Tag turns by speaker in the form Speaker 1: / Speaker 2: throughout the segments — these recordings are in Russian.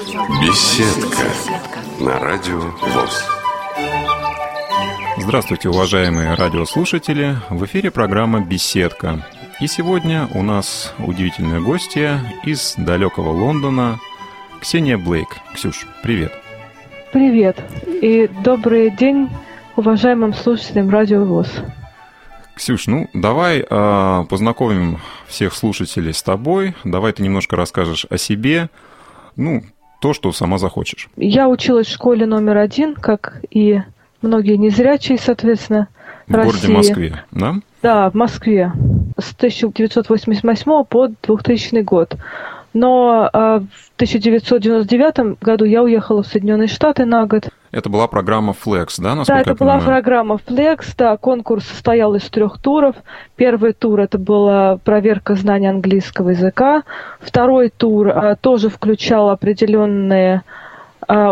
Speaker 1: Беседка на радио ВОЗ.
Speaker 2: Здравствуйте, уважаемые радиослушатели! В эфире программа «Беседка». И сегодня у нас удивительная гостья из далекого Лондона Ксения Блейк. Ксюш, привет!
Speaker 3: Привет и добрый день уважаемым слушателям Радио ВОЗ.
Speaker 2: Ксюш, ну давай э, познакомим всех слушателей с тобой. Давай ты немножко расскажешь о себе, ну, то, что сама захочешь.
Speaker 3: Я училась в школе номер один, как и многие незрячие, соответственно,
Speaker 2: В городе
Speaker 3: России.
Speaker 2: Москве, да?
Speaker 3: Да, в Москве. С 1988 по 2000 год. Но а, в 1999 году я уехала в Соединенные Штаты на год.
Speaker 2: Это была программа Flex, да, насколько
Speaker 3: Да, это
Speaker 2: я
Speaker 3: была
Speaker 2: понимаю?
Speaker 3: программа Flex, да, конкурс состоял из трех туров. Первый тур это была проверка знания английского языка. Второй тур а, тоже включал определенные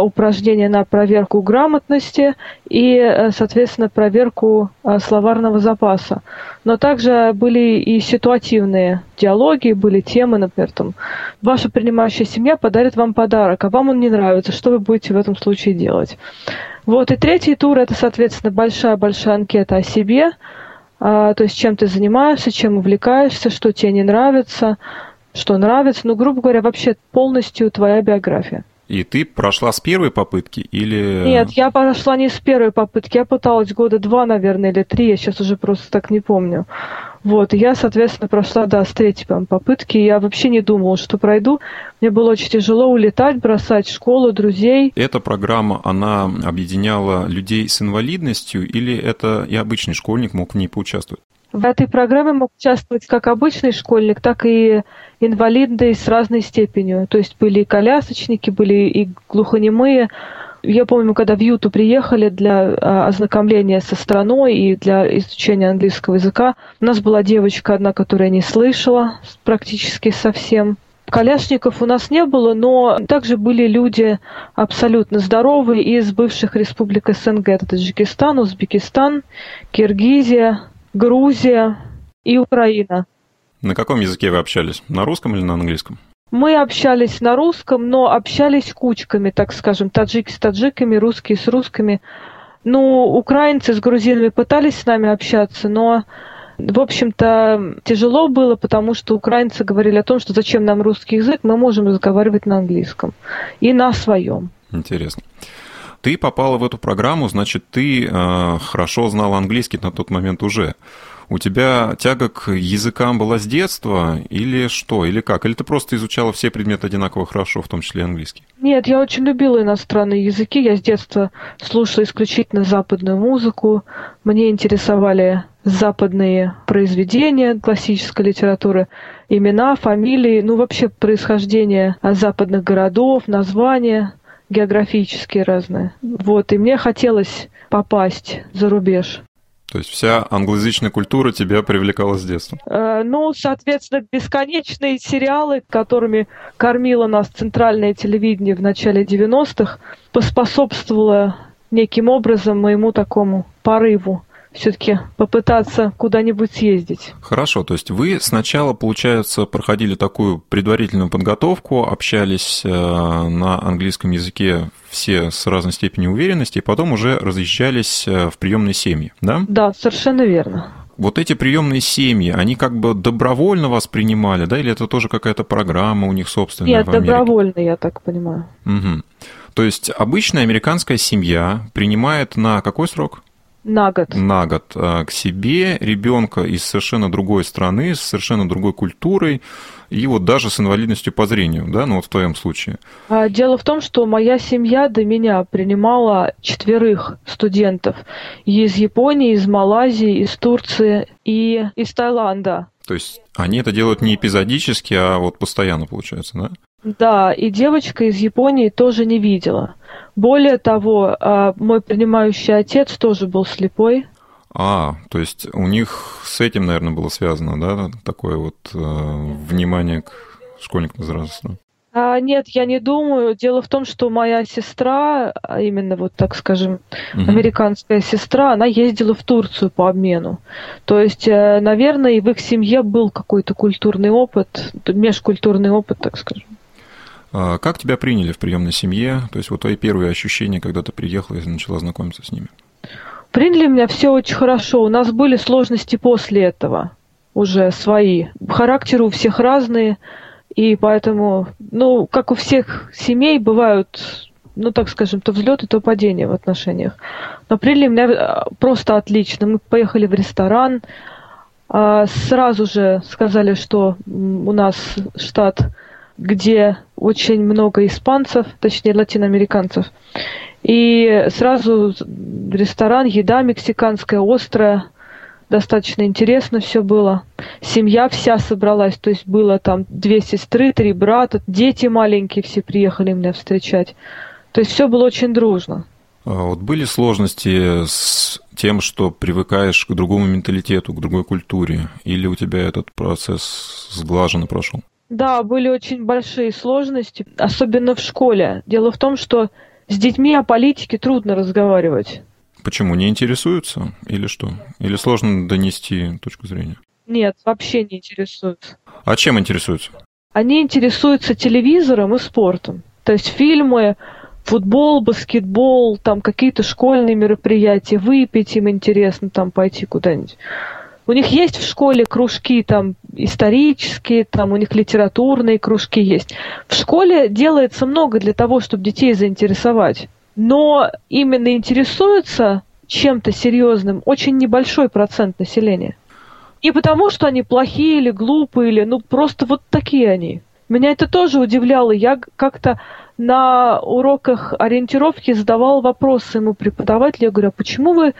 Speaker 3: упражнения на проверку грамотности и, э, соответственно, проверку а, словарного запаса. Но также были и ситуативные диалоги, были темы, например, там, ваша принимающая семья подарит вам подарок, а вам он не нравится, что вы будете в этом случае делать? Вот, и третий тур это, соответственно, большая-большая анкета о себе, а, то есть чем ты занимаешься, чем увлекаешься, что тебе не нравится, что нравится, ну, грубо говоря, вообще полностью твоя биография.
Speaker 2: И ты прошла с первой попытки или...
Speaker 3: Нет, я прошла не с первой попытки, я пыталась года два, наверное, или три, я сейчас уже просто так не помню. Вот, и я, соответственно, прошла, да, с третьей попытки. Я вообще не думала, что пройду. Мне было очень тяжело улетать, бросать школу, друзей.
Speaker 2: Эта программа, она объединяла людей с инвалидностью или это и обычный школьник мог в ней поучаствовать?
Speaker 3: В этой программе мог участвовать как обычный школьник, так и инвалиды с разной степенью. То есть были и колясочники, были и глухонемые. Я помню, когда в Юту приехали для а, ознакомления со страной и для изучения английского языка, у нас была девочка одна, которая не слышала практически совсем. Коляшников у нас не было, но также были люди абсолютно здоровые из бывших республик СНГ. Это Таджикистан, Узбекистан, Киргизия, Грузия и Украина.
Speaker 2: На каком языке вы общались? На русском или на английском?
Speaker 3: Мы общались на русском, но общались кучками, так скажем, таджики с таджиками, русские с русскими. Ну, украинцы с грузинами пытались с нами общаться, но, в общем-то, тяжело было, потому что украинцы говорили о том, что зачем нам русский язык, мы можем разговаривать на английском и на своем.
Speaker 2: Интересно. Ты попала в эту программу, значит, ты э, хорошо знала английский на тот момент уже. У тебя тяга к языкам была с детства или что, или как? Или ты просто изучала все предметы одинаково хорошо, в том числе английский?
Speaker 3: Нет, я очень любила иностранные языки. Я с детства слушала исключительно западную музыку. Мне интересовали западные произведения классической литературы, имена, фамилии, ну вообще происхождение западных городов, названия географические разные. Вот, и мне хотелось попасть за рубеж.
Speaker 2: То есть вся англоязычная культура тебя привлекала с детства?
Speaker 3: Э, Ну, соответственно, бесконечные сериалы, которыми кормило нас центральное телевидение в начале 90-х, поспособствовало неким образом моему такому порыву все-таки попытаться куда-нибудь съездить.
Speaker 2: Хорошо, то есть вы сначала, получается, проходили такую предварительную подготовку, общались э, на английском языке все с разной степенью уверенности, и потом уже разъезжались э, в приемные семьи, да?
Speaker 3: Да, совершенно верно.
Speaker 2: Вот эти приемные семьи, они как бы добровольно вас принимали, да, или это тоже какая-то программа у них собственная
Speaker 3: Нет,
Speaker 2: в Америке?
Speaker 3: добровольно, я так понимаю.
Speaker 2: Мгм. То есть обычная американская семья принимает на какой срок?
Speaker 3: На год.
Speaker 2: на год э, к себе ребенка из совершенно другой страны, с совершенно другой культурой, и вот даже с инвалидностью по зрению, да, ну вот в твоем случае.
Speaker 3: А, Дело в том, что моя семья до меня принимала четверых студентов из Японии, из Малайзии, из Турции и из Таиланда.
Speaker 2: То есть они это делают не эпизодически, а вот постоянно, получается, да?
Speaker 3: Да, и девочка из Японии тоже не видела. Более того, а, мой принимающий отец тоже был слепой.
Speaker 2: А, то есть у них с этим, наверное, было связано, да, такое вот э, внимание к школьникам возраста.
Speaker 3: А, нет, я не думаю. Дело в том, что моя сестра, а именно вот так скажем,
Speaker 2: Мгм.
Speaker 3: американская сестра, она ездила в Турцию по обмену. То есть, э, наверное, и в их семье был какой-то культурный опыт, межкультурный опыт, так скажем.
Speaker 2: А как тебя приняли в приемной семье? То есть вот твои первые ощущения, когда ты приехала и начала знакомиться с ними?
Speaker 3: Приняли меня все очень хорошо. У нас были сложности после этого уже свои. Характеры у всех разные, и поэтому, ну, как у всех семей, бывают, ну, так скажем, то взлеты, то падения в отношениях. Но приняли меня э, просто отлично. Мы поехали в ресторан, а, сразу же сказали, что у нас штат, где очень много испанцев, точнее латиноамериканцев. И сразу ресторан, еда мексиканская, острая, достаточно интересно все было. Семья вся собралась, то есть было там две сестры, три брата, дети маленькие все приехали меня встречать. То есть все было очень дружно.
Speaker 2: А вот были сложности с тем, что привыкаешь к другому менталитету, к другой культуре, или у тебя этот процесс сглаженно прошел?
Speaker 3: Да, были очень большие сложности, особенно в школе. Дело в том, что с детьми о политике трудно разговаривать.
Speaker 2: Почему? Не интересуются или что? Или сложно донести точку зрения?
Speaker 3: Нет, вообще не интересуются.
Speaker 2: А чем интересуются?
Speaker 3: Они интересуются телевизором и спортом. То есть фильмы, футбол, баскетбол, там какие-то школьные мероприятия, выпить им интересно, там пойти куда-нибудь. У них есть в школе кружки там исторические, там у них литературные кружки есть. В школе делается много для того, чтобы детей заинтересовать. Но именно интересуются чем-то серьезным очень небольшой процент населения. Не потому, что они плохие или глупые, или ну просто вот такие они. Меня это тоже удивляло. Я как-то на уроках ориентировки задавал вопросы ему преподавателю. Я говорю, а почему вы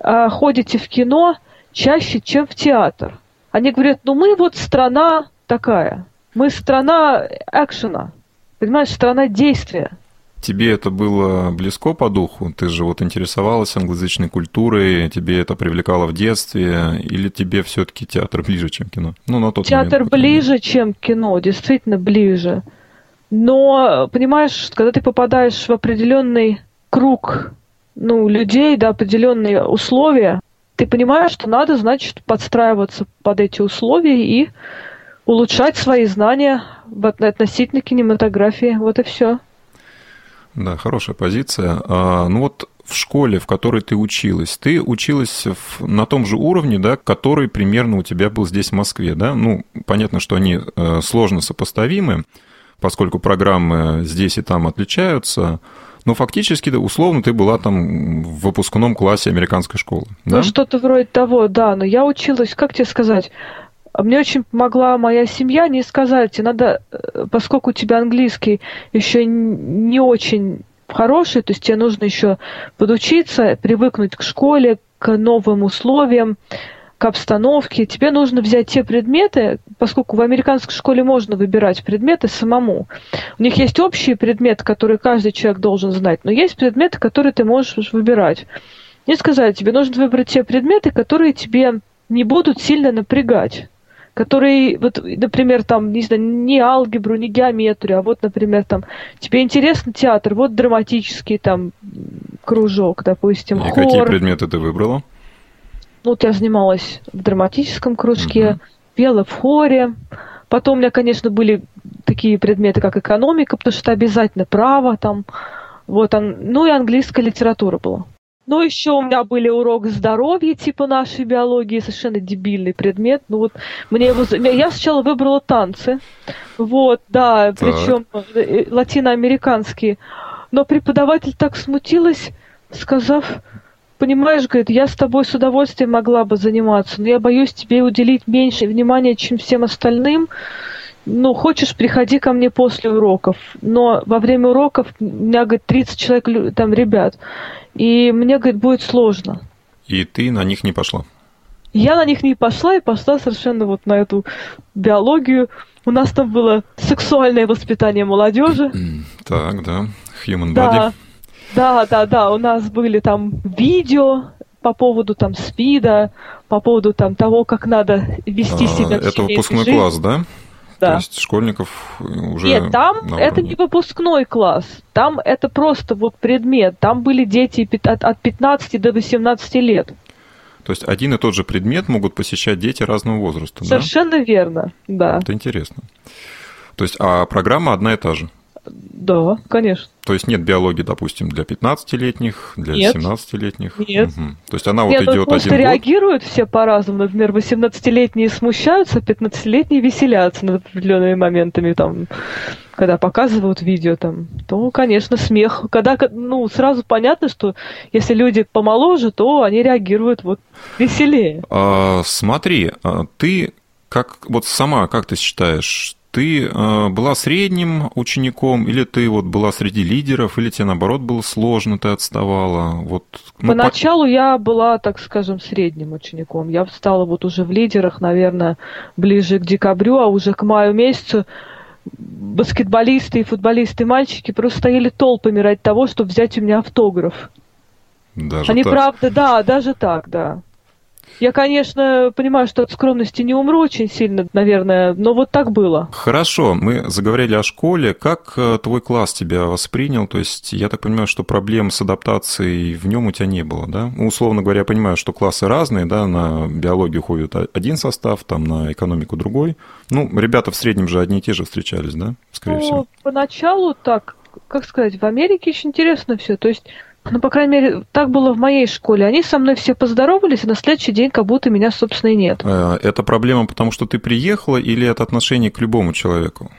Speaker 3: э, ходите в кино чаще, чем в театр. Они говорят, ну мы вот страна такая, мы страна экшена, понимаешь, страна действия.
Speaker 2: Тебе это было близко по духу? Ты же вот интересовалась англоязычной культурой, тебе это привлекало в детстве, или тебе все-таки театр ближе, чем кино?
Speaker 3: Ну, на тот театр момент, ближе, чем кино, действительно ближе. Но, понимаешь, когда ты попадаешь в определенный круг ну, людей, да, определенные условия, ты понимаешь, что надо, значит, подстраиваться под эти условия и улучшать свои знания относительно кинематографии. Вот и все.
Speaker 2: Да, хорошая позиция. А, ну вот в школе, в которой ты училась, ты училась в, на том же уровне, да, который примерно у тебя был здесь в Москве, да? Ну, понятно, что они э, сложно сопоставимы, поскольку программы здесь и там отличаются. Но фактически, да, условно, ты была там в выпускном классе американской школы. Да?
Speaker 3: Ну, что-то вроде того, да. Но я училась, как тебе сказать, мне очень помогла моя семья не сказать, надо, э, поскольку у тебя английский еще не очень хороший, то есть тебе нужно еще подучиться, привыкнуть к школе, к новым условиям, к обстановке. Тебе нужно взять те предметы, поскольку в американской школе можно выбирать предметы самому. У них есть общие предметы, которые каждый человек должен знать, но есть предметы, которые ты можешь выбирать. Не сказать, тебе нужно выбрать те предметы, которые тебе не будут сильно напрягать которые, вот, например, там, не знаю, не алгебру, не геометрию, а вот, например, там, тебе интересно театр, вот драматический там кружок, допустим,
Speaker 2: И хор. какие предметы ты выбрала?
Speaker 3: Ну, вот я занималась в драматическом кружке, угу. пела в хоре. Потом у меня, конечно, были такие предметы, как экономика, потому что это обязательно право там. Вот, ну и английская литература была. Ну, еще у меня были урок здоровья, типа нашей биологии, совершенно дебильный предмет. Ну вот мне его... Я сначала выбрала танцы. Вот, да, так. причем э, латиноамериканские. Но преподаватель так смутилась, сказав, понимаешь, говорит, я с тобой с удовольствием могла бы заниматься, но я боюсь тебе уделить меньше внимания, чем всем остальным. Ну, хочешь, приходи ко мне после уроков. Но во время уроков у меня, говорит, 30 человек, там, ребят. И мне, говорит, будет сложно.
Speaker 2: И ты на них не пошла?
Speaker 3: Я на них не пошла и пошла совершенно вот на эту биологию. У нас там было сексуальное воспитание молодежи.
Speaker 2: Так, да. Human body.
Speaker 3: Да. Да, да, да, у нас были там видео по поводу там СПИДа, по поводу там того, как надо вести а, себя.
Speaker 2: Это выпускной жизнь. класс, да? Да. То есть школьников уже...
Speaker 3: Нет, там это не выпускной класс. Там это просто вот предмет. Там были дети от 15 до 18 лет.
Speaker 2: То есть один и тот же предмет могут посещать дети разного возраста,
Speaker 3: Совершенно
Speaker 2: да?
Speaker 3: верно, да.
Speaker 2: Это интересно. То есть, а программа одна и та же?
Speaker 3: Да, конечно.
Speaker 2: То есть нет биологии, допустим, для 15-летних, для
Speaker 3: Нет.
Speaker 2: 17-летних?
Speaker 3: Нет.
Speaker 2: Мгм. То есть она
Speaker 3: Нет,
Speaker 2: вот идет один год?
Speaker 3: реагируют все по-разному. Например, 18-летние смущаются, 15-летние веселятся над определенными моментами, там, когда показывают видео, там, то, конечно, смех. Когда, ну, сразу понятно, что если люди помоложе, то они реагируют вот веселее.
Speaker 2: А, смотри, а, ты как вот сама, как ты считаешь, ты а, была средним учеником, или ты вот была среди лидеров, или тебе наоборот было сложно, ты отставала? Вот, ну, по-
Speaker 3: Поначалу я была, так скажем, средним учеником. Я стала вот уже в лидерах, наверное, ближе к декабрю, а уже к маю месяцу баскетболисты и футболисты мальчики просто стояли толпами ради того, чтобы взять у меня автограф.
Speaker 2: даже
Speaker 3: Они
Speaker 2: так.
Speaker 3: правда, да, даже так, да. Я, конечно, понимаю, что от скромности не умру очень сильно, наверное, но вот так было.
Speaker 2: Хорошо, мы заговорили о школе. Как э, твой класс тебя воспринял? То есть, я так понимаю, что проблем с адаптацией в нем у тебя не было, да? Ну, условно говоря, я понимаю, что классы разные, да, на биологию ходит один состав, там на экономику другой. Ну, ребята в среднем же одни и те же встречались, да, скорее всего?
Speaker 3: Ну, поначалу так, как сказать, в Америке очень интересно все. То есть, ну, по крайней мере, так было в моей школе. Они со мной все поздоровались, и на следующий день как будто меня, собственно, и нет.
Speaker 2: Э, Это проблема, потому что ты приехала, или это отношение к любому человеку?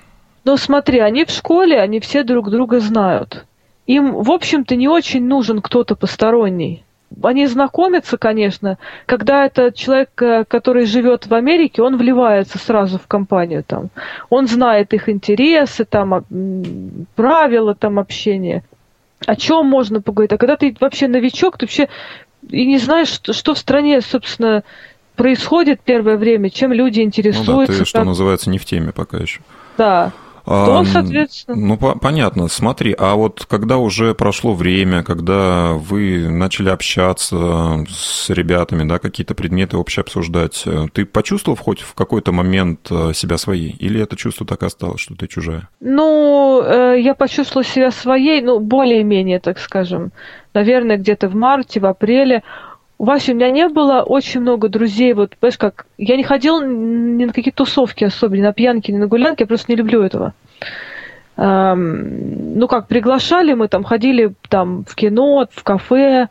Speaker 3: Но смотри, они в школе, они все друг друга знают. Им, в общем-то, не очень нужен кто-то посторонний. Они знакомятся, конечно. Когда это человек, э, который живет в Америке, он вливается сразу в компанию там. Он знает их интересы, там, правила там общения. О чем можно поговорить? А когда ты вообще новичок, ты вообще и не знаешь, что, что в стране, собственно, происходит первое время, чем люди
Speaker 2: Ну да,
Speaker 3: интересуются.
Speaker 2: ты, что
Speaker 3: как-
Speaker 2: называется, не в теме пока еще.
Speaker 3: Да. То соответственно-
Speaker 2: Ну, по- понятно. Смотри, а вот когда уже прошло время, когда вы начали общаться с ребятами, да, какие-то предметы общие обсуждать, э, ты почувствовал хоть в какой-то момент э, себя своей? Или это чувство так и осталось, что ты чужая?
Speaker 3: Ну, э, я почувствовала себя своей, ну, более-менее, так скажем. Наверное, где-то в марте, в апреле. У Васи у меня не было очень много друзей. Вот, понимаешь, как... Я не ходила ни на какие тусовки особо, ни на пьянки, ни на гулянки. Я просто не люблю этого. Эм, ну, как, приглашали мы, там, ходили там в кино, в кафе,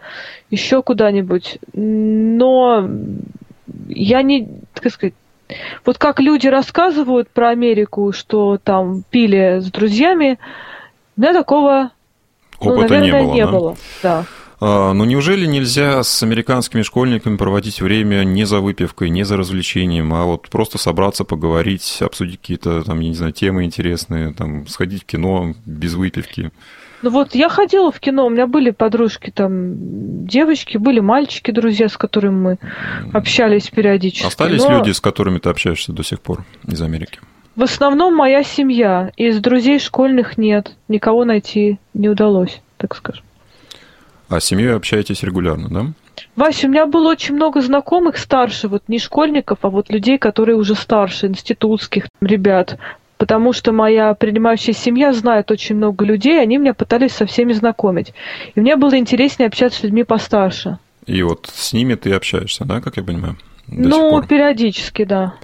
Speaker 3: еще куда-нибудь. Но я не, как сказать, вот как люди рассказывают про Америку, что там пили с друзьями, у меня такого, ну, наверное,
Speaker 2: не было,
Speaker 3: не
Speaker 2: да?
Speaker 3: было. Да.
Speaker 2: Ну, неужели нельзя с американскими школьниками проводить время не за выпивкой, не за развлечением, а вот просто собраться, поговорить, обсудить какие-то, там, я не знаю, темы интересные, там, сходить в кино без выпивки?
Speaker 3: Ну вот я ходила в кино, у меня были подружки там, девочки, были мальчики, друзья, с которыми мы общались периодически.
Speaker 2: Остались
Speaker 3: но
Speaker 2: люди, с которыми ты общаешься до сих пор из Америки?
Speaker 3: В основном моя семья. Из друзей школьных нет. Никого найти не удалось, так скажем.
Speaker 2: А с семьей общаетесь регулярно, да?
Speaker 3: Вася, у меня было очень много знакомых старше, вот не школьников, а вот людей, которые уже старше, институтских ребят. Потому что моя принимающая семья знает очень много людей, они меня пытались со всеми знакомить. И мне было интереснее общаться с людьми постарше.
Speaker 2: И вот с ними ты общаешься, да, как я понимаю? До сих
Speaker 3: ну, периодически, да.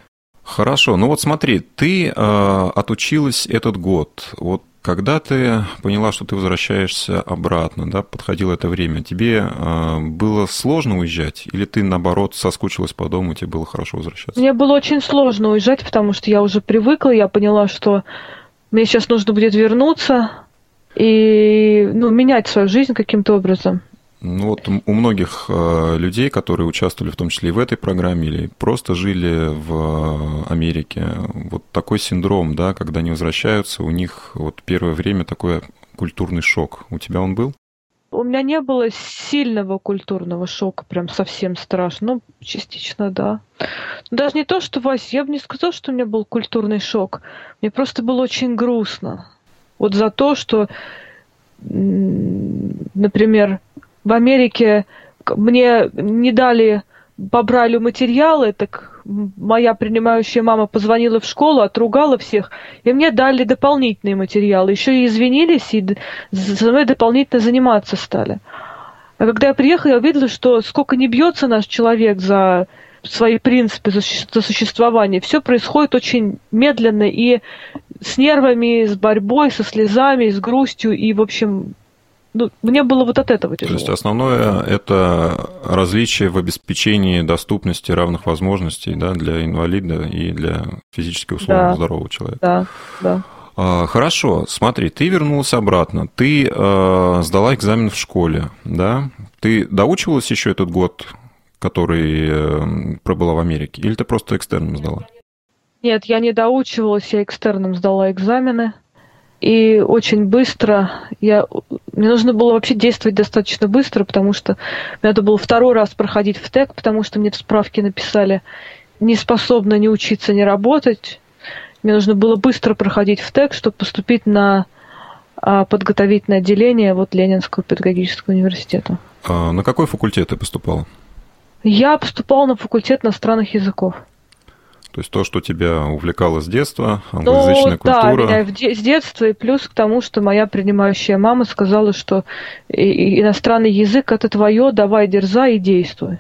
Speaker 2: Хорошо, ну вот смотри, ты э, отучилась этот год. Вот когда ты поняла, что ты возвращаешься обратно, да, подходило это время, тебе э, было сложно уезжать, или ты наоборот соскучилась по дому, тебе было хорошо возвращаться?
Speaker 3: Мне было очень сложно уезжать, потому что я уже привыкла, я поняла, что мне сейчас нужно будет вернуться и ну, менять свою жизнь каким-то образом.
Speaker 2: Ну вот у многих э, людей, которые участвовали в том числе и в этой программе или просто жили в Америке, вот такой синдром, да, когда они возвращаются, у них вот первое время такой культурный шок. У тебя он был?
Speaker 3: У меня не было сильного культурного шока, прям совсем страшно. Ну, частично, да. Но даже не то, что, Вась, я бы не сказала, что у меня был культурный шок. Мне просто было очень грустно. Вот за то, что, например, в Америке мне не дали по материалы, так моя принимающая мама позвонила в школу, отругала всех, и мне дали дополнительные материалы. Еще и извинились, и за мной дополнительно заниматься стали. А когда я приехала, я увидела, что сколько не бьется наш человек за свои принципы существования. Все происходит очень медленно и с нервами, с борьбой, со слезами, с грустью. И, в общем, ну, мне было вот от этого тяжело.
Speaker 2: То есть основное – это различие в обеспечении доступности равных возможностей да, для инвалида и для физически условно да. здорового человека.
Speaker 3: Да, да.
Speaker 2: А, хорошо, смотри, ты вернулась обратно, ты э, сдала экзамен в школе, да? Ты доучивалась еще этот год, который э, пробыла в Америке, или ты просто экстерном сдала?
Speaker 3: Нет, я не доучивалась, я экстерном сдала экзамены. И очень быстро я... Мне нужно было вообще действовать достаточно быстро, потому что мне надо было второй раз проходить в ТЭК, потому что мне в справке написали не способна ни учиться, ни работать. Мне нужно было быстро проходить в ТЭК, чтобы поступить на а, подготовительное отделение вот Ленинского педагогического университета.
Speaker 2: А на какой факультет ты поступала?
Speaker 3: Я поступала на факультет иностранных языков.
Speaker 2: То есть то, что тебя увлекало с детства, англоязычная ну, культура.
Speaker 3: Да, меня с детства, и плюс к тому, что моя принимающая мама сказала, что иностранный язык это твое, давай дерзай и действуй.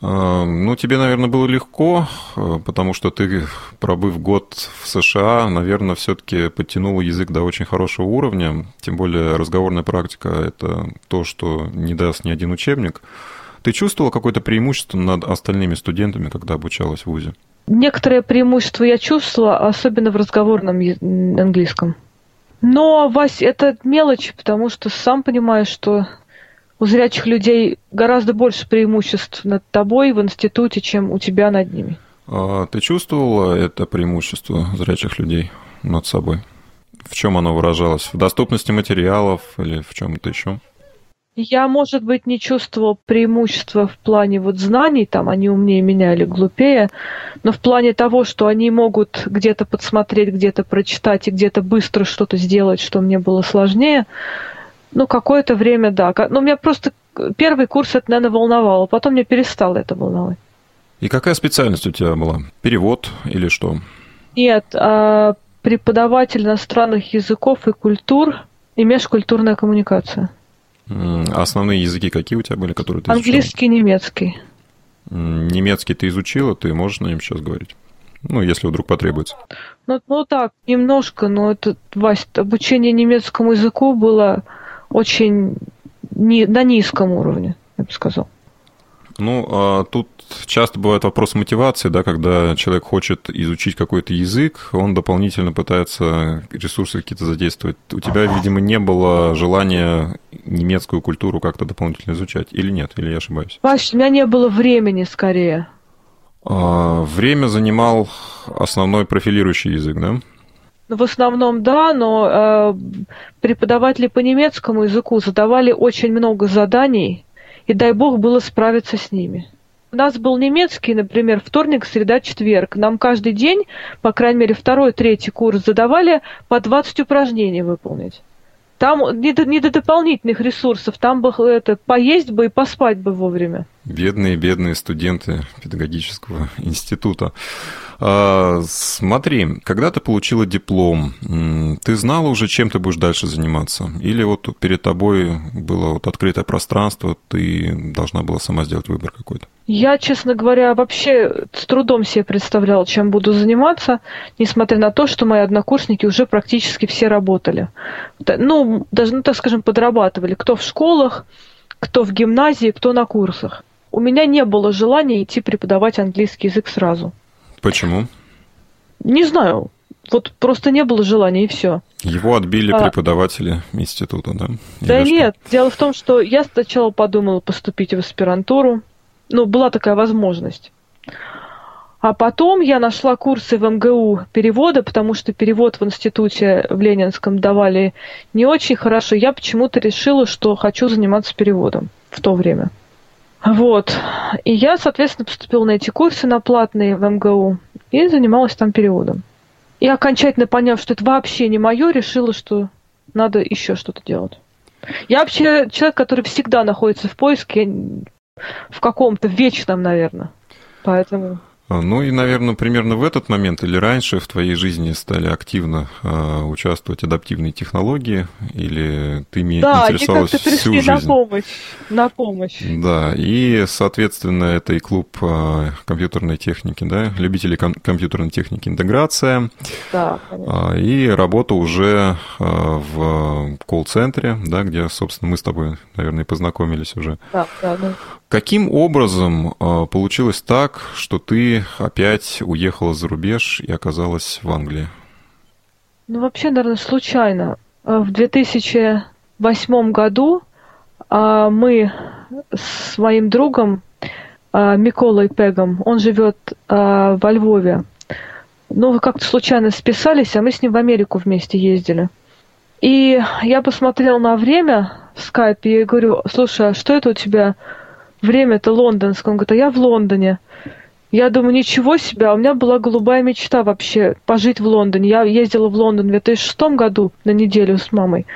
Speaker 2: А, ну, тебе, наверное, было легко, э, потому что ты, пробыв год в США, наверное, все-таки подтянул язык до очень хорошего уровня. Тем более разговорная практика – это то, что не даст ни один учебник. Ты чувствовала какое-то преимущество над остальными студентами, когда обучалась в ВУЗе?
Speaker 3: Некоторое преимущество я чувствовала, особенно в разговорном английском. Но, Вась, это мелочь, потому что сам понимаешь, что у зрячих людей гораздо больше преимуществ над тобой в институте, чем у тебя над ними.
Speaker 2: А ты чувствовала это преимущество зрячих людей над собой? В чем оно выражалось? В доступности материалов или в чем-то еще?
Speaker 3: Я, может быть, не чувствовал преимущества в плане вот знаний, там они умнее меня или глупее, но в плане того, что они могут где-то подсмотреть, где-то прочитать и где-то быстро что-то сделать, что мне было сложнее, ну, какое-то время, да. Ну, меня просто первый курс это, наверное, волновало, потом мне перестало это волновать.
Speaker 2: И какая специальность у тебя была? Перевод или что?
Speaker 3: Нет, а преподаватель иностранных языков и культур и межкультурная коммуникация.
Speaker 2: А основные языки какие у тебя были, которые ты
Speaker 3: Английский, изучала? немецкий.
Speaker 2: Немецкий ты изучила, ты можешь на нем сейчас говорить? Ну, если вдруг потребуется.
Speaker 3: Ну, ну так, немножко, но это, Вась, обучение немецкому языку было очень ни, на низком уровне, я бы сказал.
Speaker 2: Ну, а тут часто бывает вопрос мотивации, да, когда человек хочет изучить какой-то язык, он дополнительно пытается ресурсы какие-то задействовать. У тебя, видимо, не было желания немецкую культуру как-то дополнительно изучать, или нет, или я ошибаюсь?
Speaker 3: Вась, у меня не было времени скорее.
Speaker 2: А, время занимал основной профилирующий язык, да?
Speaker 3: Ну, в основном да, но э, преподаватели по немецкому языку задавали очень много заданий, и дай бог было справиться с ними. У нас был немецкий, например, вторник, среда, четверг. Нам каждый день, по крайней мере, второй, третий курс задавали по 20 упражнений выполнить. Там не до, не до дополнительных ресурсов, там бы это поесть бы и поспать бы вовремя.
Speaker 2: Бедные, бедные студенты педагогического института. А, смотри, когда ты получила диплом, ты знала уже, чем ты будешь дальше заниматься? Или вот перед тобой было вот открытое пространство, ты должна была сама сделать выбор какой-то?
Speaker 3: Я, честно говоря, вообще с трудом себе представляла, чем буду заниматься, несмотря на то, что мои однокурсники уже практически все работали. Ну, даже, ну, так скажем, подрабатывали. Кто в школах, кто в гимназии, кто на курсах. У меня не было желания идти преподавать английский язык сразу.
Speaker 2: Почему?
Speaker 3: Не знаю. Вот просто не было желания, и все.
Speaker 2: Его отбили а... преподаватели института, да?
Speaker 3: Да Или нет. Что? Дело в том, что я сначала подумала поступить в аспирантуру. Ну, была такая возможность. А потом я нашла курсы в МГУ перевода, потому что перевод в институте в Ленинском давали не очень хорошо. Я почему-то решила, что хочу заниматься переводом в то время. Вот. И я, соответственно, поступила на эти курсы, на платные в МГУ, и занималась там переводом. И окончательно поняв, что это вообще не мое, решила, что надо еще что-то делать. Я вообще человек, который всегда находится в поиске в каком-то вечном, наверное. Поэтому...
Speaker 2: А, ну и, наверное, примерно в этот момент или раньше в твоей жизни стали активно э, участвовать адаптивные технологии, или ты ими
Speaker 3: да,
Speaker 2: интересовалась
Speaker 3: они
Speaker 2: всю жизнь?
Speaker 3: на помощь, на помощь.
Speaker 2: Да, и, соответственно, это и клуб э, компьютерной техники, да, любители ком- компьютерной техники интеграция.
Speaker 3: Да,
Speaker 2: конечно. Э, и работа уже э, в колл-центре, да, где, собственно, мы с тобой, наверное, познакомились уже.
Speaker 3: Да, да, да.
Speaker 2: Каким образом э, получилось так, что ты опять уехала за рубеж и оказалась в Англии?
Speaker 3: Ну, вообще, наверное, случайно. Э, в 2008 году э, мы с моим другом э, Миколой Пегом, он живет во Львове, ну, как-то случайно списались, а мы с ним в Америку вместе ездили. И я посмотрела на время в скайпе и говорю, слушай, а что это у тебя время-то лондонское. Он говорит, а я в Лондоне. Я думаю, ничего себе, а у меня была голубая мечта вообще пожить в Лондоне. Я ездила в Лондон в 2006 году на неделю с мамой.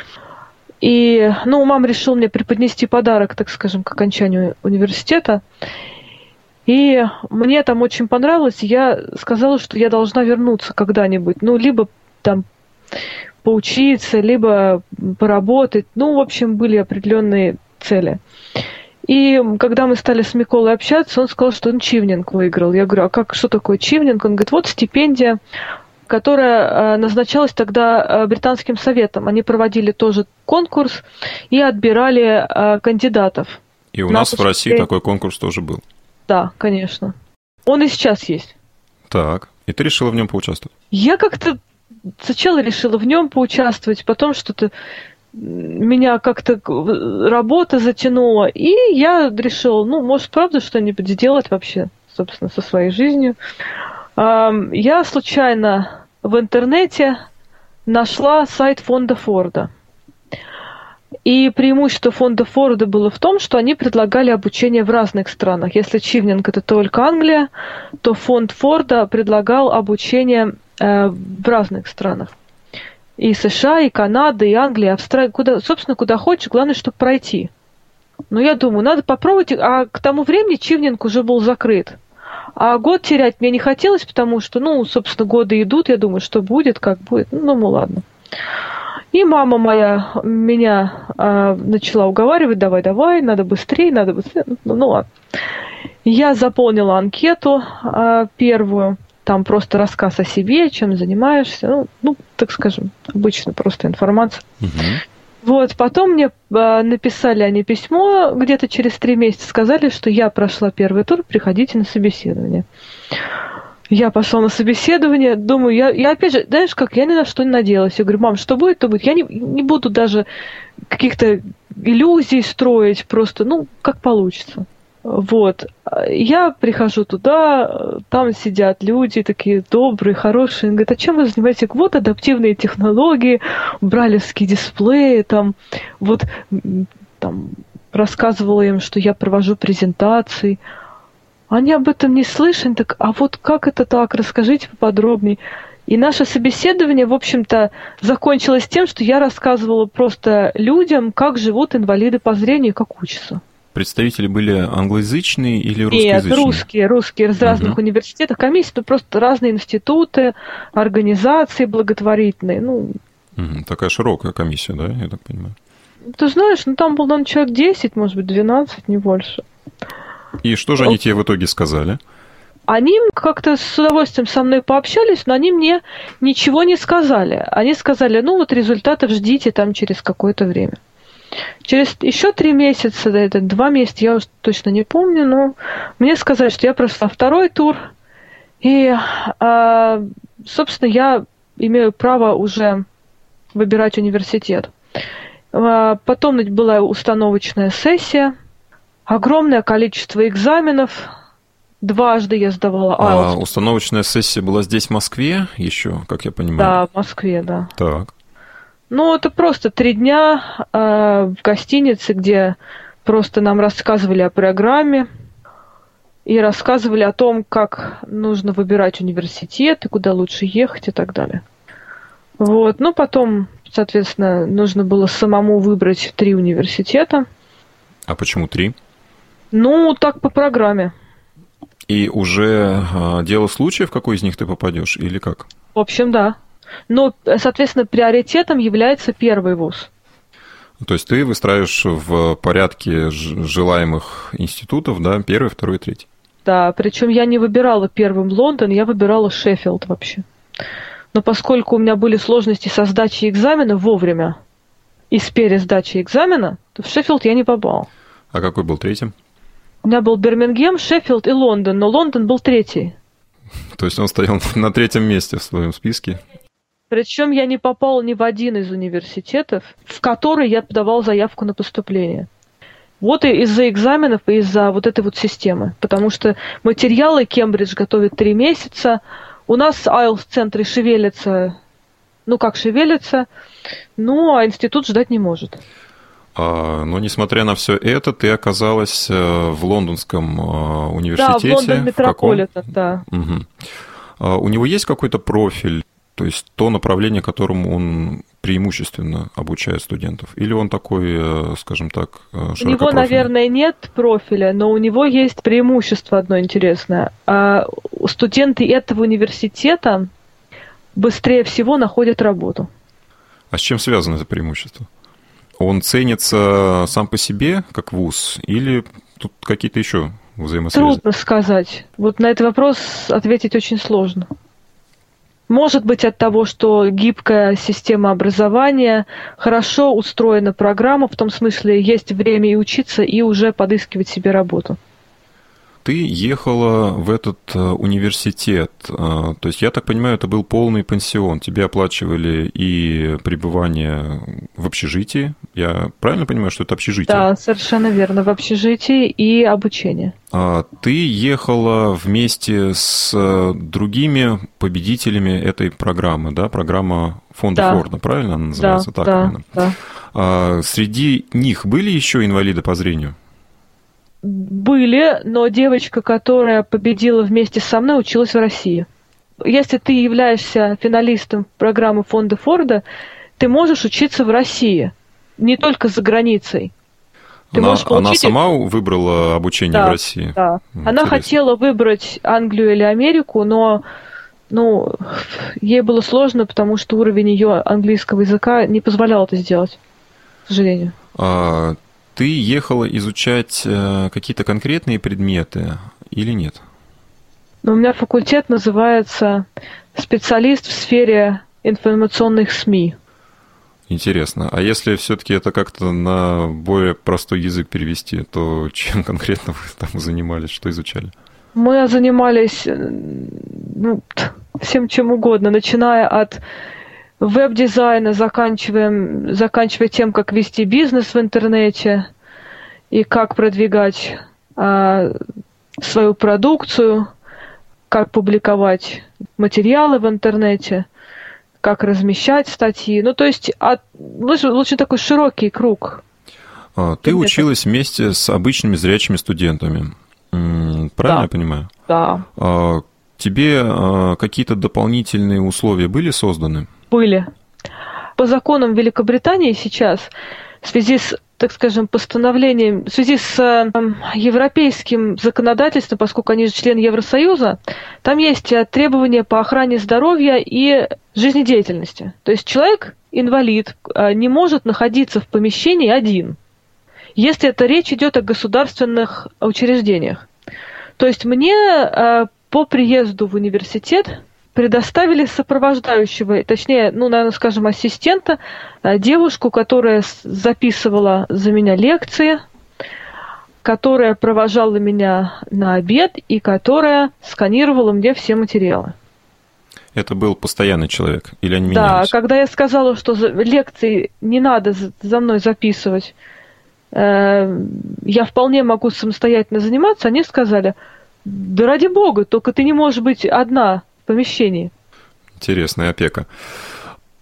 Speaker 3: И, ну, мама решила мне преподнести подарок, так скажем, к окончанию университета. И мне там очень понравилось. Я сказала, что я должна вернуться когда-нибудь. Ну, либо там поучиться, либо поработать. Ну, в общем, были определенные цели. И когда мы стали с Миколой общаться, он сказал, что он Чивнинг выиграл. Я говорю, а как, что такое Чивнинг? Он говорит, вот стипендия, которая э, назначалась тогда э, британским советом. Они проводили тоже конкурс и отбирали э, кандидатов.
Speaker 2: И у нас в России такой конкурс тоже был.
Speaker 3: Да, конечно. Он и сейчас есть.
Speaker 2: Так. И ты решила в нем поучаствовать?
Speaker 3: Я как-то сначала решила в нем поучаствовать, потом что-то меня как-то работа затянула, и я решила, ну, может, правда что-нибудь сделать вообще, собственно, со своей жизнью. Я случайно в интернете нашла сайт фонда Форда. И преимущество фонда Форда было в том, что они предлагали обучение в разных странах. Если Чивнинг это только Англия, то фонд Форда предлагал обучение э, в разных странах и США, и Канада, и Англия, Австралия, куда, собственно, куда хочешь, главное, чтобы пройти. Но я думаю, надо попробовать, а к тому времени Чивнинг уже был закрыт. А год терять мне не хотелось, потому что, ну, собственно, годы идут, я думаю, что будет, как будет. Ну, ну ладно. И мама моя меня э, начала уговаривать, давай, давай, надо быстрее, надо быстрее. Ну, ну ладно. Я заполнила анкету э, первую, там просто рассказ о себе, чем занимаешься, ну, ну так скажем, обычно просто информация. Угу. Вот, потом мне э, написали они письмо где-то через три месяца, сказали, что я прошла первый тур, приходите на собеседование. Я пошла на собеседование, думаю, я, я опять же, знаешь, как, я ни на что не надеялась. Я говорю, мам, что будет, то будет. Я не, не буду даже каких-то иллюзий строить, просто, ну, как получится. Вот. Я прихожу туда, там сидят люди такие добрые, хорошие. Они говорят, а чем вы занимаетесь? Вот адаптивные технологии, бралевские дисплеи, там, вот, там, рассказывала им, что я провожу презентации. Они об этом не слышали, так, а вот как это так? Расскажите поподробнее. И наше собеседование, в общем-то, закончилось тем, что я рассказывала просто людям, как живут инвалиды по зрению, как учатся
Speaker 2: представители были англоязычные или русскоязычные?
Speaker 3: Нет, русские, русские из разных угу. университетов. Комиссия это просто разные институты, организации благотворительные. Ну,
Speaker 2: угу. Такая широкая комиссия, да, я так понимаю?
Speaker 3: Ты знаешь, ну там был, наверное, человек 10, может быть, 12, не больше.
Speaker 2: И что же они тебе в итоге сказали?
Speaker 3: Они как-то с удовольствием со мной пообщались, но они мне ничего не сказали. Они сказали, ну вот результатов ждите там через какое-то время. Через еще три месяца, да, это два месяца, я уже точно не помню, но мне сказали, что я прошла второй тур, и, а, собственно, я имею право уже выбирать университет. А, потом была установочная сессия, огромное количество экзаменов, Дважды я сдавала
Speaker 2: IELTS. А установочная сессия была здесь, в Москве, еще, как я понимаю?
Speaker 3: Да, в Москве, да.
Speaker 2: Так.
Speaker 3: Ну, это просто три дня э, в гостинице, где просто нам рассказывали о программе и рассказывали о том, как нужно выбирать университет и куда лучше ехать и так далее. Вот. Ну, потом, соответственно, нужно было самому выбрать три университета.
Speaker 2: А почему три?
Speaker 3: Ну, так по программе.
Speaker 2: И уже э, дело случая, в какой из них ты попадешь, или как?
Speaker 3: В общем, да. Но, соответственно, приоритетом является первый вуз.
Speaker 2: То есть ты выстраиваешь в порядке желаемых институтов, да, первый, второй, третий.
Speaker 3: Да, причем я не выбирала первым Лондон, я выбирала Шеффилд вообще. Но поскольку у меня были сложности со сдачей экзамена вовремя и с пересдачей экзамена, то в Шеффилд я не попал.
Speaker 2: А какой был третьим?
Speaker 3: У меня был Бирмингем, Шеффилд и Лондон, но Лондон был третий.
Speaker 2: То есть он стоял на третьем месте в своем списке?
Speaker 3: Причем я не попал ни в один из университетов, в который я подавал заявку на поступление. Вот и из-за экзаменов, и из-за вот этой вот системы. Потому что материалы Кембридж готовит три месяца. У нас IELTS-центры шевелятся, ну как шевелятся, ну а институт ждать не может.
Speaker 2: А, но несмотря на все это, ты оказалась э, в лондонском э, университете.
Speaker 3: Да, в Лондон Метрополитен, да.
Speaker 2: Угу. У него есть какой-то профиль то есть то направление, которому он преимущественно обучает студентов? Или он такой, э, скажем так,
Speaker 3: э, У него, наверное, нет профиля, но у него есть преимущество одно интересное. А студенты этого университета быстрее всего находят работу.
Speaker 2: А с чем связано это преимущество? Он ценится сам по себе, как вуз, или тут какие-то еще взаимосвязи?
Speaker 3: Трудно сказать. Вот на этот вопрос ответить очень сложно. Может быть от того, что гибкая система образования, хорошо устроена программа, в том смысле есть время и учиться, и уже подыскивать себе работу.
Speaker 2: Ты ехала в этот э, университет, э, то есть, я так понимаю, это был полный пансион. Тебе оплачивали и пребывание в общежитии. Я правильно понимаю, что это общежитие?
Speaker 3: Да, совершенно верно, в общежитии и обучение.
Speaker 2: А ты ехала вместе с э, другими победителями этой программы, да? Программа фонда да. Форда, правильно она называется?
Speaker 3: Да, так да, именно. да.
Speaker 2: А среди них были еще инвалиды по зрению?
Speaker 3: Были, но девочка, которая победила вместе со мной, училась в России. Если ты являешься финалистом программы фонда Форда, ты можешь учиться в России, не только за границей.
Speaker 2: Ты она, получить... она сама выбрала обучение
Speaker 3: да,
Speaker 2: в России?
Speaker 3: Да. Интересно. Она хотела выбрать Англию или Америку, но ну, ей было сложно, потому что уровень ее английского языка не позволял это сделать, к сожалению.
Speaker 2: А, ты ехала изучать э, какие-то конкретные предметы или нет?
Speaker 3: Ну, у меня факультет называется специалист в сфере информационных СМИ.
Speaker 2: Интересно. А если все-таки это как-то на более простой язык перевести, то чем конкретно вы там занимались, что изучали?
Speaker 3: Мы занимались ну, всем чем угодно, начиная от веб-дизайна, заканчиваем, заканчивая тем, как вести бизнес в интернете и как продвигать а, свою продукцию, как публиковать материалы в интернете, как размещать статьи. Ну, то есть от, очень такой широкий круг.
Speaker 2: А, ты училась вместе с обычными зрячими студентами. Правильно да. я понимаю?
Speaker 3: Да.
Speaker 2: А, тебе какие-то дополнительные условия были созданы?
Speaker 3: Были. По законам Великобритании сейчас в связи с так скажем, постановлением, в связи с э, европейским законодательством, поскольку они же член Евросоюза, там есть э, требования по охране здоровья и жизнедеятельности. То есть человек, инвалид, э, не может находиться в помещении один, если это речь идет о государственных учреждениях. То есть мне э, по приезду в университет предоставили сопровождающего, точнее, ну, наверное, скажем, ассистента, э, девушку, которая записывала за меня лекции, которая провожала меня на обед и которая сканировала мне все материалы.
Speaker 2: Это был постоянный человек или они менялись?
Speaker 3: Да, когда я сказала, что лекции не надо за мной записывать, э, я вполне могу самостоятельно заниматься, они сказали, да ради бога, только ты не можешь быть одна помещении.
Speaker 2: Интересная опека.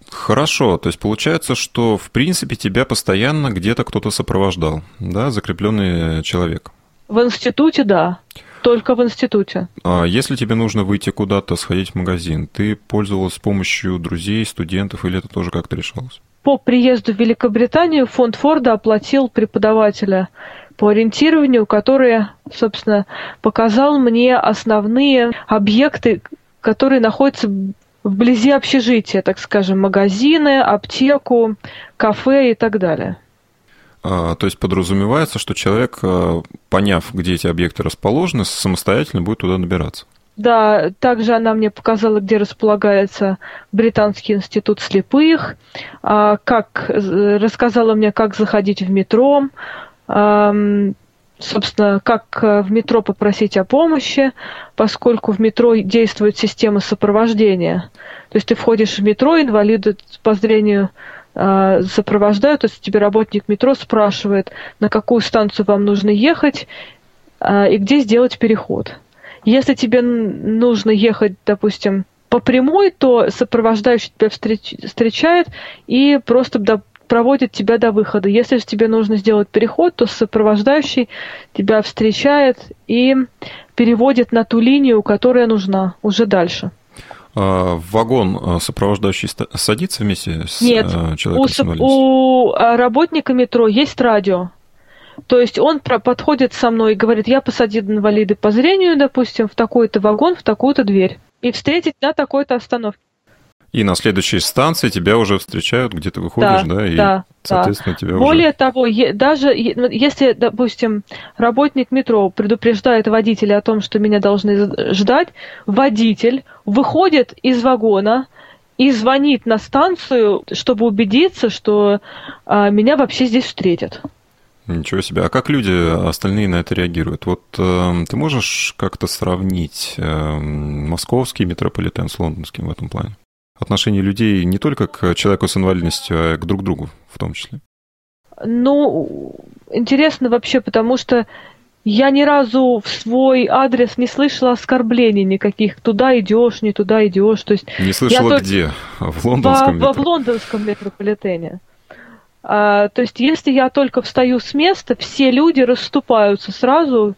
Speaker 2: Хорошо, то есть получается, что в принципе тебя постоянно где-то кто-то сопровождал, да, закрепленный человек.
Speaker 3: В институте, да. Только в институте.
Speaker 2: А если тебе нужно выйти куда-то, сходить в магазин, ты пользовалась помощью друзей, студентов, или это тоже как-то решалось?
Speaker 3: По приезду в Великобританию фонд Форда оплатил преподавателя по ориентированию, который, собственно, показал мне основные объекты, которые находятся вблизи общежития, так скажем, магазины, аптеку, кафе и так далее.
Speaker 2: А, то есть подразумевается, что человек, а, поняв, где эти объекты расположены, самостоятельно будет туда добираться.
Speaker 3: Да, также она мне показала, где располагается Британский институт слепых, а, как рассказала мне, как заходить в метро, собственно, как в метро попросить о помощи, поскольку в метро действует система сопровождения. То есть ты входишь в метро, инвалиды по зрению а, сопровождают, то есть тебе работник метро спрашивает, на какую станцию вам нужно ехать а, и где сделать переход. Если тебе нужно ехать, допустим, по прямой, то сопровождающий тебя встреч, встречает и просто проводит тебя до выхода. Если же тебе нужно сделать переход, то сопровождающий тебя встречает и переводит на ту линию, которая нужна уже дальше.
Speaker 2: А, в вагон а, сопровождающий садится вместе с
Speaker 3: Нет,
Speaker 2: а, человеком
Speaker 3: у, у работника метро есть радио. То есть он подходит со мной и говорит, я посадил инвалиды по зрению, допустим, в такой-то вагон, в такую-то дверь. И встретить на такой-то остановке.
Speaker 2: И на следующей станции тебя уже встречают, где ты выходишь, да, да и,
Speaker 3: да, соответственно, да. тебя Более уже... того, даже ну, если, допустим, работник метро предупреждает водителя о том, что меня должны ждать, водитель выходит из вагона, и звонит на станцию, чтобы убедиться, что а, меня вообще здесь встретят.
Speaker 2: Ничего себе. А как люди остальные на это реагируют? Вот э, ты можешь как-то сравнить э, московский метрополитен с лондонским в этом плане? Отношение людей не только к человеку с инвалидностью, а к друг другу в том числе?
Speaker 3: Ну, интересно вообще, потому что я ни разу в свой адрес не слышала оскорблений никаких. Туда идешь, не туда идешь. То есть
Speaker 2: не слышала
Speaker 3: я
Speaker 2: где? В лондонском
Speaker 3: в, в лондонском метрополитене. А, то есть, если я только встаю с места, все люди расступаются сразу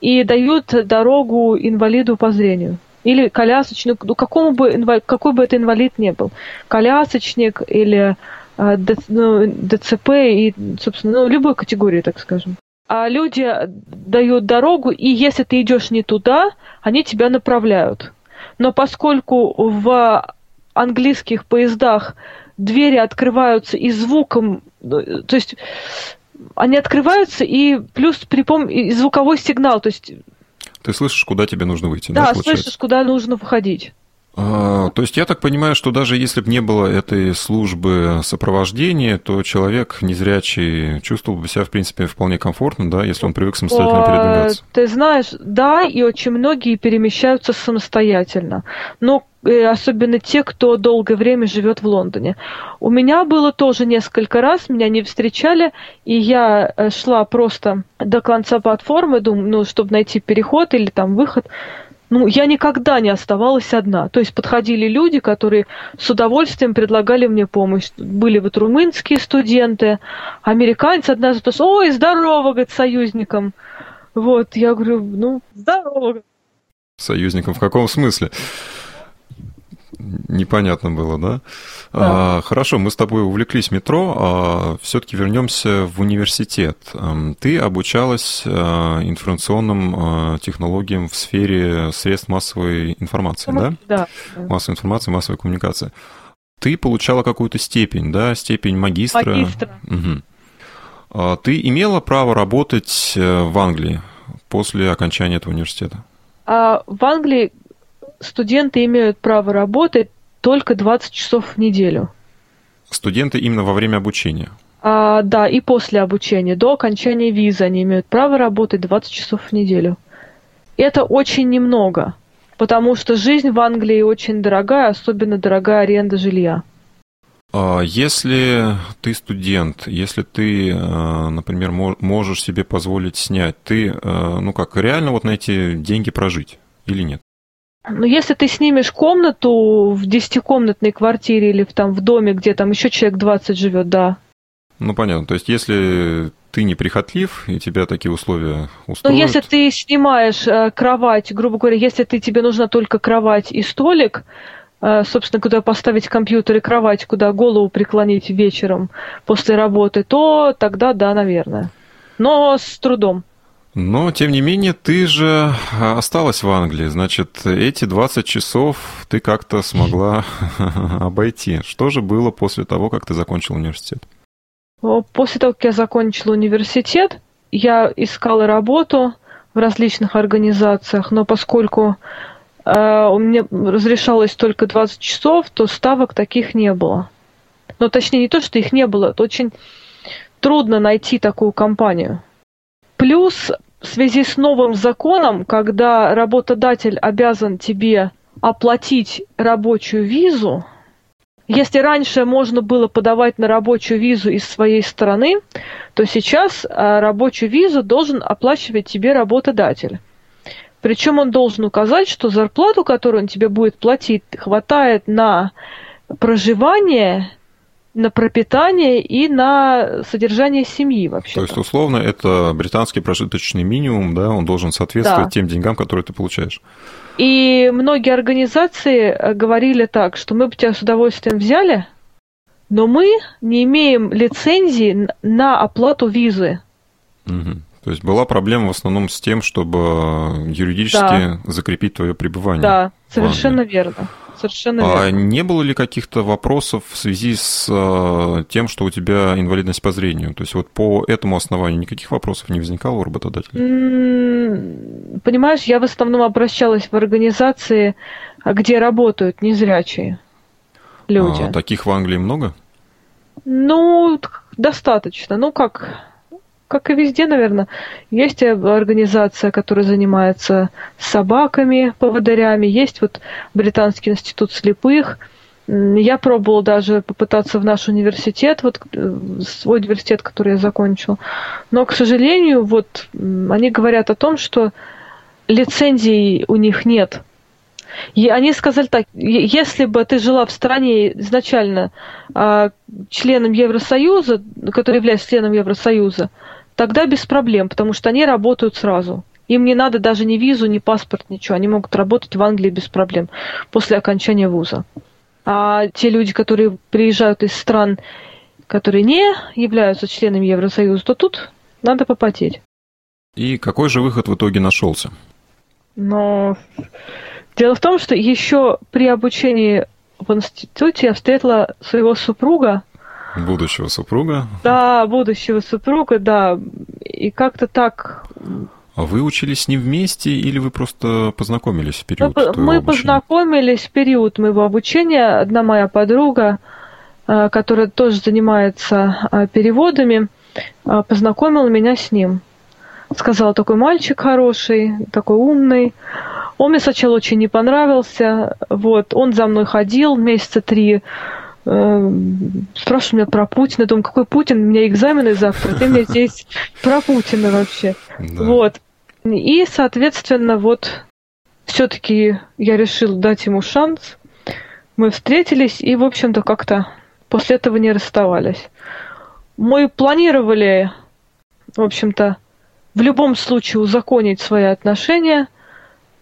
Speaker 3: и дают дорогу инвалиду по зрению или колясочник, ну, какому бы, какой бы это инвалид не был, колясочник или э, ДЦП и, собственно, ну, любой категории, так скажем. А люди дают дорогу, и если ты идешь не туда, они тебя направляют. Но поскольку в английских поездах двери открываются и звуком, ну, то есть они открываются и плюс при пом... и звуковой сигнал, то есть
Speaker 2: ты слышишь, куда тебе нужно выйти,
Speaker 3: да? Да, слышишь, куда нужно входить.
Speaker 2: А, то есть я так понимаю, что даже если бы не было этой службы сопровождения, то человек незрячий чувствовал бы себя, в принципе, вполне комфортно, да, если он привык самостоятельно передвигаться.
Speaker 3: Ты знаешь, да, и очень многие перемещаются самостоятельно. Но э, особенно те, кто долгое время живет в Лондоне. У меня было тоже несколько раз, меня не встречали, и я э, шла просто до конца платформы, думаю, ну, чтобы найти переход или там выход ну, я никогда не оставалась одна. То есть подходили люди, которые с удовольствием предлагали мне помощь. Были вот румынские студенты, американцы одна за ой, здорово, говорит, союзникам. Вот, я говорю, ну, здорово.
Speaker 2: Союзникам в каком смысле? Непонятно было, да? да. А, хорошо, мы с тобой увлеклись метро, а все-таки вернемся в университет. Ты обучалась а, информационным а, технологиям в сфере средств массовой информации, да?
Speaker 3: Да.
Speaker 2: Массовой информации, массовой коммуникации. Ты получала какую-то степень, да, степень магистра.
Speaker 3: Магистра.
Speaker 2: Угу. Ты имела право работать э, в Англии после окончания этого университета?
Speaker 3: В Англии студенты имеют право работать только 20 часов в неделю.
Speaker 2: Студенты именно во время обучения?
Speaker 3: А, да, и после обучения. До окончания визы они имеют право работать 20 часов в неделю. Это очень немного, потому что жизнь в Англии очень дорогая, особенно дорогая аренда жилья.
Speaker 2: А если ты студент, если ты, э, например, можешь себе позволить снять, ты, э, ну как, реально вот на эти деньги прожить или нет?
Speaker 3: Ну, если ты снимешь комнату в десятикомнатной квартире или в, там в доме, где там еще человек 20 живет, да.
Speaker 2: Ну, понятно. То есть, если ты не прихотлив, и тебя такие условия
Speaker 3: устроят... Ну, если ты снимаешь э, кровать, грубо говоря, если ты, тебе нужна только кровать и столик, э, собственно, куда поставить компьютер и кровать, куда голову преклонить вечером после работы, то тогда да, наверное. но с трудом.
Speaker 2: Но, тем не менее, ты же осталась в Англии. Значит, эти 20 часов ты как-то смогла обойти. Что же было после того, как ты закончил университет?
Speaker 3: После того, как я закончила университет, я искала работу в различных организациях, но поскольку э, у меня разрешалось только 20 часов, то ставок таких не было. Но точнее не то, что их не было, это очень трудно найти такую компанию. Плюс в связи с новым законом, когда работодатель обязан тебе оплатить рабочую визу, если раньше можно было подавать на рабочую визу из своей страны, то сейчас а, рабочую визу должен оплачивать тебе работодатель. Причем он должен указать, что зарплату, которую он тебе будет платить, хватает на проживание на пропитание и на содержание семьи вообще.
Speaker 2: То есть, условно, это британский прожиточный минимум, да, он должен соответствовать
Speaker 3: Да.
Speaker 2: тем деньгам, которые ты получаешь.
Speaker 3: И многие организации э, говорили так, что мы бы тебя с удовольствием взяли, но мы не имеем лицензии на оплату визы.
Speaker 2: Мгм. То есть была проблема в основном с тем, чтобы юридически
Speaker 3: Да.
Speaker 2: закрепить твое пребывание.
Speaker 3: Да, совершенно верно. Совершенно
Speaker 2: А
Speaker 3: верно.
Speaker 2: не было ли каких-то вопросов в связи с э, тем, что у тебя инвалидность по зрению? То есть вот по этому основанию никаких вопросов не возникало у работодателя?
Speaker 3: Понимаешь, я в основном обращалась в организации, а, где работают незрячие люди.
Speaker 2: А таких в Англии много?
Speaker 3: Ну, достаточно. Ну, как, как и везде, наверное. Есть организация, которая занимается собаками, поводырями. Есть вот Британский институт слепых. Я пробовала даже попытаться в наш университет, вот э, свой университет, который я закончила. Но, к сожалению, вот они говорят о том, что лицензий у них нет. И они сказали так, если бы ты жила в стране изначально а, членом Евросоюза, который является членом Евросоюза, тогда без проблем, потому что они работают сразу. Им не надо даже ни визу, ни паспорт, ничего. Они могут работать в Англии без проблем после окончания вуза. А те люди, которые приезжают из стран, которые не являются членами Евросоюза, то тут надо попотеть.
Speaker 2: И какой же выход в итоге нашелся?
Speaker 3: Но дело в том, что еще при обучении в институте я встретила своего супруга,
Speaker 2: Будущего супруга.
Speaker 3: да, будущего супруга, да, и как-то так
Speaker 2: А вы учились с ним вместе или вы просто познакомились в
Speaker 3: мы,
Speaker 2: период твоего
Speaker 3: мы
Speaker 2: обучения?
Speaker 3: познакомились в период моего обучения. Одна моя подруга, э, которая тоже занимается э, переводами, э, познакомила меня с ним. Сказала, такой мальчик хороший, такой умный. Он мне сначала очень не понравился. Вот, он за мной ходил месяца три. Э, Спрашивал меня про Путина. Думаю, какой Путин? У меня экзамены завтра. Ты мне здесь про Путина вообще.
Speaker 2: Да.
Speaker 3: Вот. И, соответственно, вот все-таки я решил дать ему шанс. Мы встретились и, в общем-то, как-то после этого не расставались. Мы планировали, в общем-то, в любом случае узаконить свои отношения,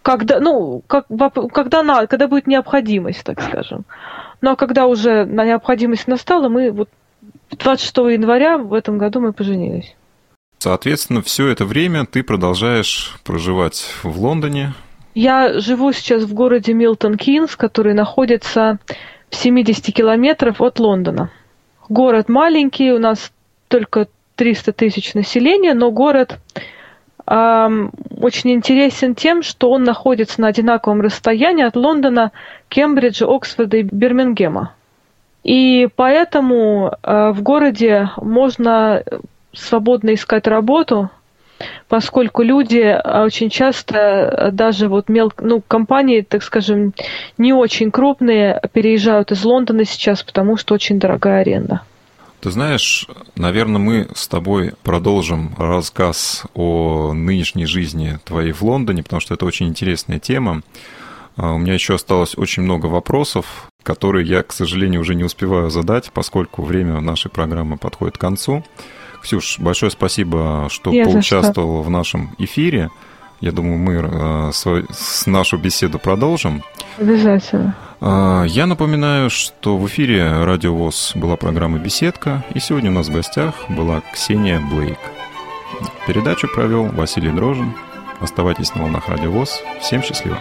Speaker 3: когда, ну, как, когда, на, когда будет необходимость, так скажем. Но когда уже на необходимость настала, мы вот 26 января в этом году мы поженились.
Speaker 2: Соответственно, все это время ты продолжаешь проживать в Лондоне.
Speaker 3: Я живу сейчас в городе Милтон Кинс, который находится в 70 километров от Лондона. Город маленький, у нас только 300 тысяч населения, но город очень интересен тем, что он находится на одинаковом расстоянии от Лондона, Кембриджа, Оксфорда и Бирмингема. И поэтому э, в городе можно свободно искать работу, поскольку люди э, очень часто э, даже вот мел... ну, компании, так скажем, не очень крупные переезжают из Лондона сейчас, потому что очень дорогая аренда.
Speaker 2: Ты знаешь, наверное, мы с тобой продолжим рассказ о нынешней жизни твоей в Лондоне, потому что это очень интересная тема. А У меня еще осталось очень много вопросов, которые я, к сожалению, уже не успеваю задать, поскольку время нашей программы подходит к концу. Ксюш, большое спасибо, что
Speaker 3: Не за что.
Speaker 2: поучаствовала в нашем эфире. Я думаю, мы э, с нашу беседу продолжим.
Speaker 3: Обязательно.
Speaker 2: А, Я напоминаю, что в эфире Радио ВОЗ была программа «Беседка», и сегодня у нас в гостях была Ксения Блейк. Передачу провел Василий Дрожин. Оставайтесь на волнах Радио ВОЗ. Всем счастливо.